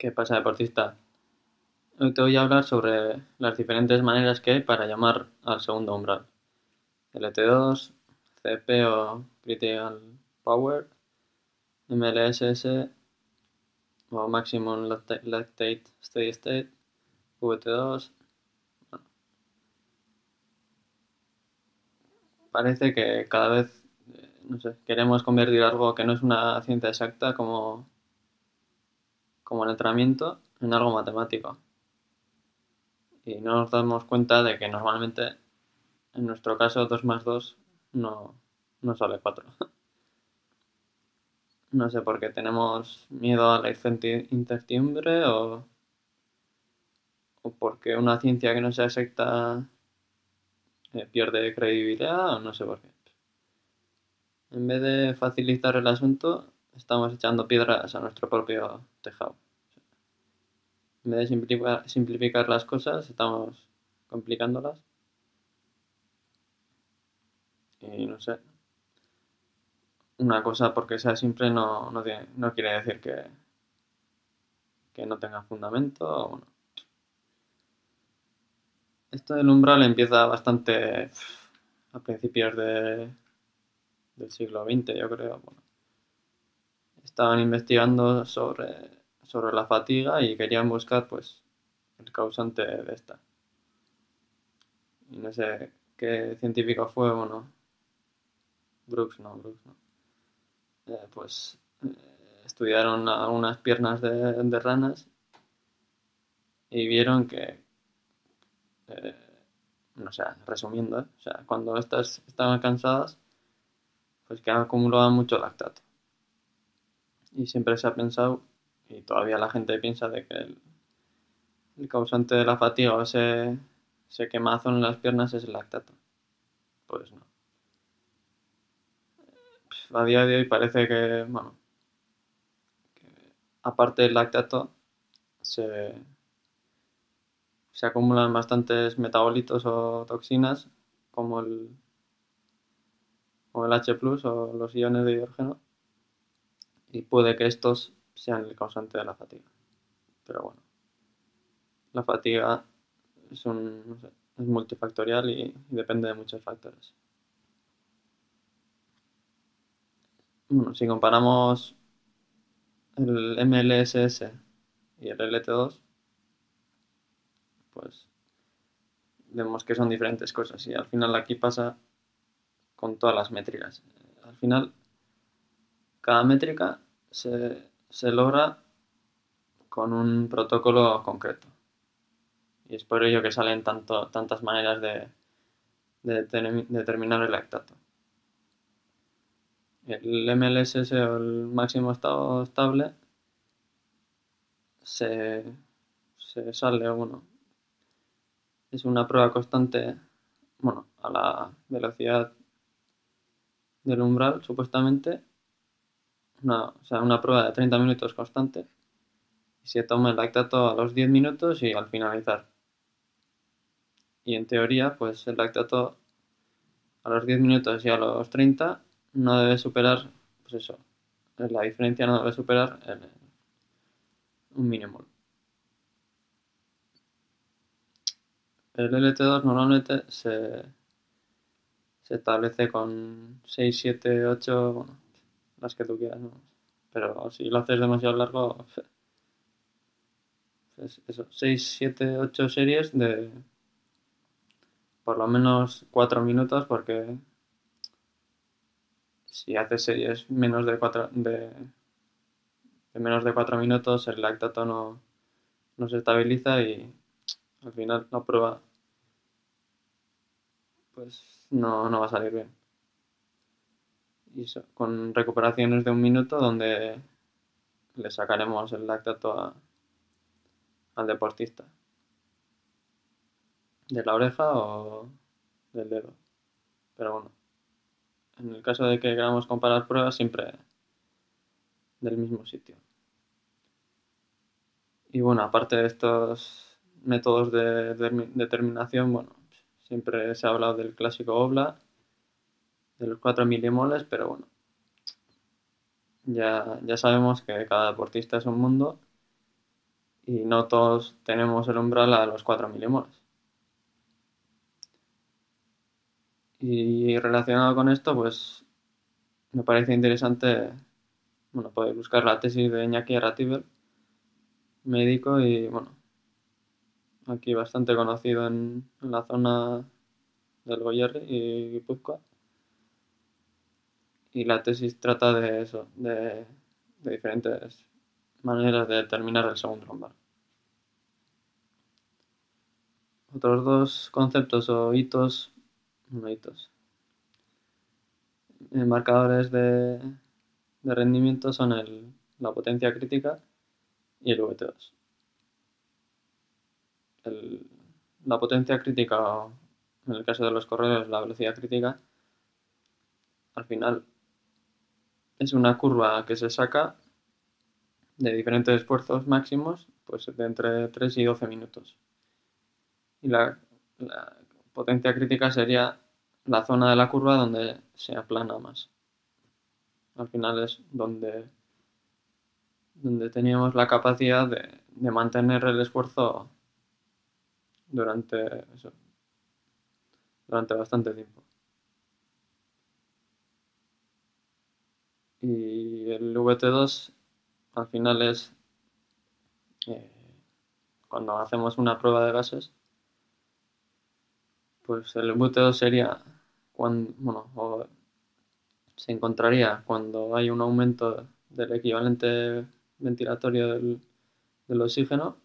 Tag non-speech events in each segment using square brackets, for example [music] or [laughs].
¿Qué pasa, deportista? Hoy te voy a hablar sobre las diferentes maneras que hay para llamar al segundo umbral. LT2, CP o Critical Power, MLSS o Maximum Lactate Steady State, VT2. Parece que cada vez, sé, queremos convertir algo que no es una ciencia exacta como como el entrenamiento en algo matemático. Y no nos damos cuenta de que normalmente, en nuestro caso, 2 más 2 no, no sale 4. [laughs] no sé por qué tenemos miedo a la incertidumbre o, o porque una ciencia que no sea exacta eh, pierde credibilidad o no sé por qué. En vez de facilitar el asunto, estamos echando piedras a nuestro propio tejado. En vez de simplificar, las cosas, estamos complicándolas. Y no sé. Una cosa porque sea simple no, no, quiere decir que, que no tenga fundamento. Esto del umbral empieza bastante a principios de, del siglo XX, yo creo. Bueno, estaban investigando sobre, sobre la fatiga y querían buscar pues el causante de esta. Y no sé qué científico fue, bueno, Brooks, no, Brooks, no. Eh, pues eh, estudiaron algunas piernas de, ranas y vieron que, eh, no sé, resumiendo, o sea, cuando estas estaban cansadas, pues que acumulaban mucho lactato y siempre se ha pensado, y todavía la gente piensa de que el, causante de la fatiga o ese, ese quemazo en las piernas es el lactato. Pues no. A día de hoy parece que, bueno, aparte del lactato, se, se acumulan bastantes metabolitos o toxinas como el, como el H o los iones de hidrógeno y puede que estos sean el causante de la fatiga. Pero bueno, la fatiga es, un, es multifactorial y, depende de muchos factores. Bueno, si comparamos el MLSS y el LT2, pues vemos que son diferentes cosas y al final aquí pasa con todas las métricas. Al final cada métrica se, logra con un protocolo concreto. Y es por ello que salen tanto, tantas maneras de, determinar el lactato. El MLSS o el máximo estado estable se, se sale, bueno, es una prueba constante, bueno, a la velocidad del umbral, supuestamente, una, o sea, una prueba de 30 minutos constante y se toma el lactato a los 10 minutos y al finalizar. Y en teoría, pues el lactato a los 10 minutos y a los 30 no debe superar, pues eso, la diferencia no debe superar un mínimo. El LT2 normalmente se, se establece con 6, 7, 8, bueno, las que tú quieras, Pero si lo haces demasiado largo, [laughs] es eso, 6, 7, 8 series de por lo menos 4 minutos porque si haces series menos de 4 de, menos de 4 minutos el lactato no, no se estabiliza y al final la prueba pues no, no va a salir bien y con recuperaciones de un minuto donde le sacaremos el lactato al deportista. De la oreja o del dedo. Pero bueno, en el caso de que queramos comparar pruebas, siempre del mismo sitio. Y bueno, aparte de estos métodos de, determinación, bueno, siempre se ha hablado del clásico OBLA de los 4 milimoles, pero bueno, ya, ya sabemos que cada deportista es un mundo y no todos tenemos el umbral a los 4 milimoles. Y relacionado con esto, pues me parece interesante, bueno, podéis buscar la tesis de Iñaki Arratibel, médico y, bueno, aquí bastante conocido en, la zona del Goyerri y Guipúzcoa. Y la tesis trata de eso, de, diferentes maneras de determinar el segundo umbral. Otros dos conceptos o hitos, no hitos, eh, marcadores de, de rendimiento son el, la potencia crítica y el VT2. El, la potencia crítica, en el caso de los corredores, la velocidad crítica, al final es una curva que se saca de diferentes esfuerzos máximos, pues de entre 3 y 12 minutos. Y la, potencia crítica sería la zona de la curva donde se aplana más. Al final es donde, donde teníamos la capacidad de, de mantener el esfuerzo durante, durante bastante tiempo. Y el VT2 al final es eh, cuando hacemos una prueba de gases, pues el VT2 sería cuando, bueno, se encontraría cuando hay un aumento del equivalente ventilatorio del, del oxígeno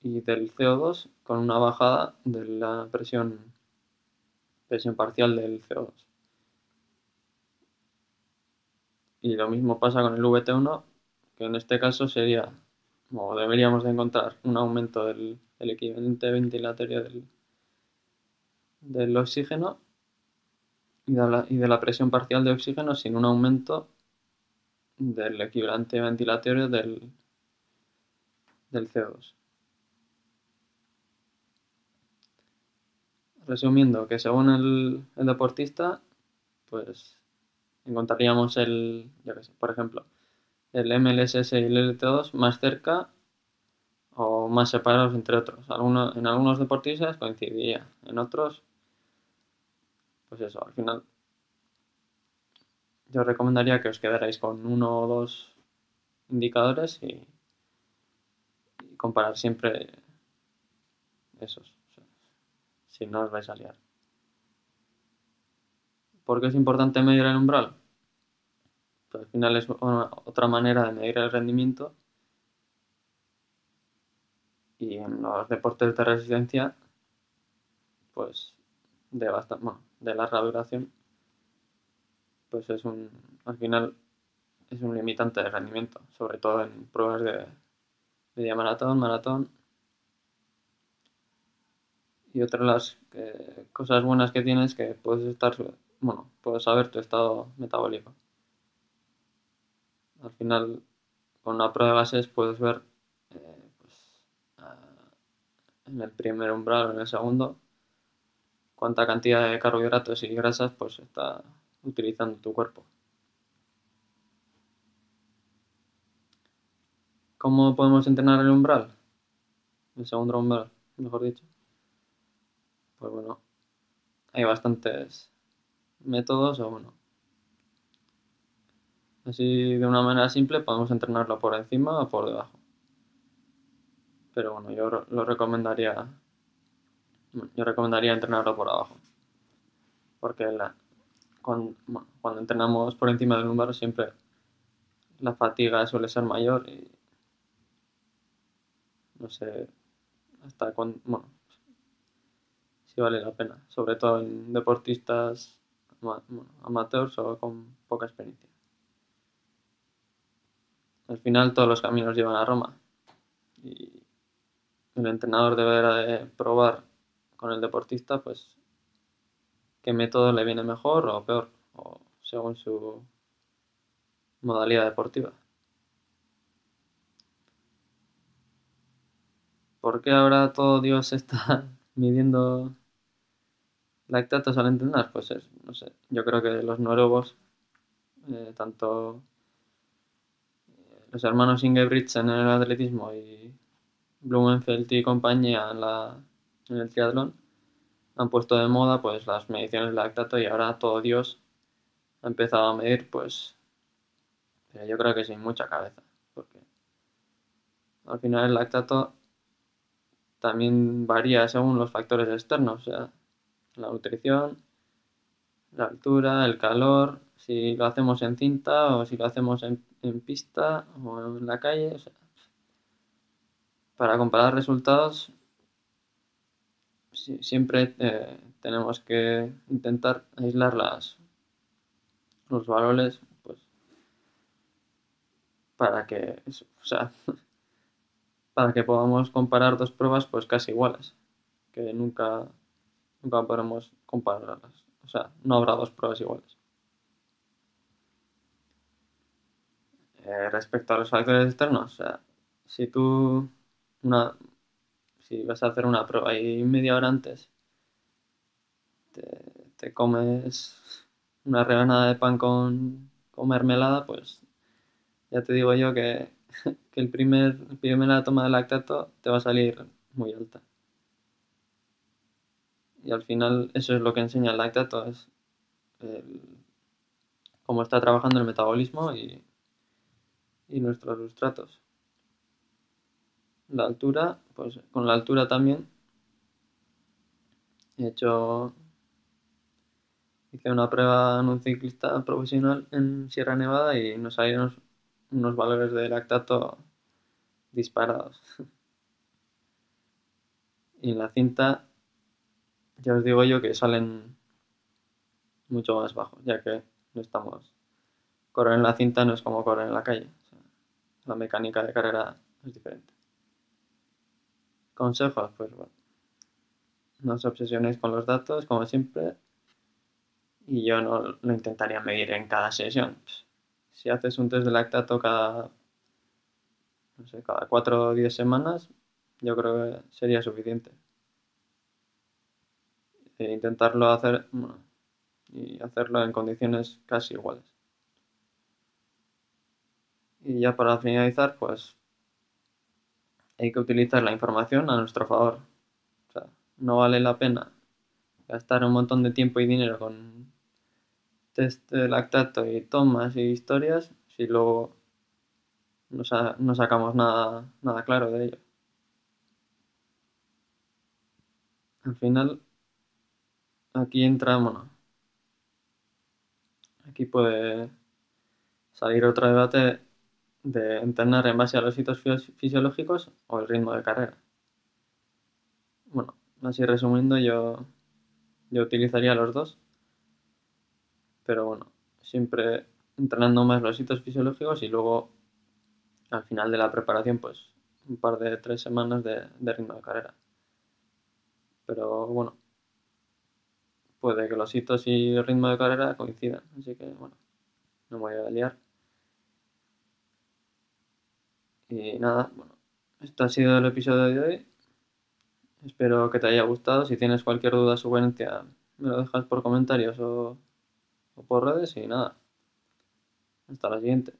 y del CO2 con una bajada de la presión, presión parcial del CO2. Y lo mismo pasa con el VT1, que en este caso sería, o deberíamos de encontrar un aumento del, equivalente ventilatorio del, del oxígeno y de, la, y de, la, presión parcial de oxígeno sin un aumento del equivalente ventilatorio del, del CO2. Resumiendo, que según el, el deportista, pues encontraríamos el, yo sé, por ejemplo, el MLSS y el LT2 más cerca o más separados entre otros. En algunos deportistas coincidiría, en otros, pues eso, al final yo recomendaría que os quedarais con uno o dos indicadores y, y comparar siempre esos, si no os vais a liar. ¿Por qué es importante medir el umbral? Pues al final es otra manera de medir el rendimiento y en los deportes de resistencia, pues de, de larga duración, pues es un, al final es un limitante de rendimiento, sobre todo en pruebas de media maratón, maratón. Y otra de las eh, cosas buenas que tienes es que puedes estar bueno, puedes saber tu estado metabólico. Al final, con una prueba de gases puedes ver eh, pues, en el primer umbral o en el segundo cuánta cantidad de carbohidratos y grasas pues está utilizando tu cuerpo. ¿Cómo podemos entrenar el umbral? El segundo umbral, mejor dicho. Pues bueno, hay bastantes métodos o bueno. Así de una manera simple podemos entrenarlo por encima o por debajo. Pero bueno, yo lo recomendaría. Yo recomendaría entrenarlo por abajo. Porque la, cuando, cuando entrenamos por encima del número siempre la fatiga suele ser mayor y no sé hasta cuándo, bueno, si vale la pena, sobre todo en deportistas amateurs o con poca experiencia. Al final todos los caminos llevan a Roma y el entrenador deberá de probar con el deportista pues qué método le viene mejor o peor o según su modalidad deportiva. ¿Por qué ahora todo Dios está [laughs] midiendo lactatos al entrenar? Pues es, no sé, yo creo que los noruegos, eh, tanto los hermanos Ingebrigtsen en el atletismo y Blumenfeld y compañía en, la, en el triatlón han puesto de moda pues las mediciones de lactato y ahora todo Dios ha empezado a medir pues pero yo creo que sin mucha cabeza porque al final el lactato también varía según los factores externos, o sea, la nutrición, la altura, el calor, si lo hacemos en cinta o si lo hacemos en, pista o en la calle. para comparar resultados siempre eh, tenemos que intentar aislar las, los valores pues, para que sea, [laughs] para que podamos comparar dos pruebas pues casi iguales, que nunca, nunca podremos compararlas. O sea, no habrá dos pruebas iguales. Eh, respecto a los factores externos, o sea, si tú una, si vas a hacer una prueba y media hora antes te, comes una rebanada de pan con, con mermelada, pues ya te digo yo que [laughs] que el primer, la toma de lactato te va a salir muy alta. Y al final eso es lo que enseña el lactato, es cómo está trabajando el metabolismo y, y nuestros sustratos. La altura, pues con la altura también he hecho hice una prueba en un ciclista profesional en Sierra Nevada y nos salieron unos valores de lactato disparados. [laughs] y en la cinta, ya os digo yo que salen mucho más bajos, ya que no estamos. Correr en la cinta no es como correr en la calle. la mecánica de carrera es diferente. Consejos, pues bueno. No os obsesionéis con los datos, como siempre. Y yo no lo intentaría medir en cada sesión si haces un test de lactato cada, no sé, cada 4 o 10 semanas, yo creo que sería suficiente. E intentarlo hacer y hacerlo en condiciones casi iguales. Y ya para finalizar, pues hay que utilizar la información a nuestro favor. No vale la pena gastar un montón de tiempo y dinero con test de lactato y tomas y historias si luego no, sacamos nada, nada claro de ello. Al final, aquí entra, bueno, aquí puede salir otro debate de entrenar en base a los hitos fisiológicos o el ritmo de carrera. Bueno, así resumiendo, yo, yo utilizaría los dos pero bueno, siempre entrenando más los hitos fisiológicos y luego al final de la preparación pues un par de tres semanas de, ritmo de carrera. Pero bueno, puede que los hitos y el ritmo de carrera coincidan, así que bueno, no me voy a liar. Y nada, bueno, esto ha sido el episodio de hoy. Espero que te haya gustado. Si tienes cualquier duda o sugerencia, me lo dejas por comentarios o o por redes y nada. Hasta la siguiente.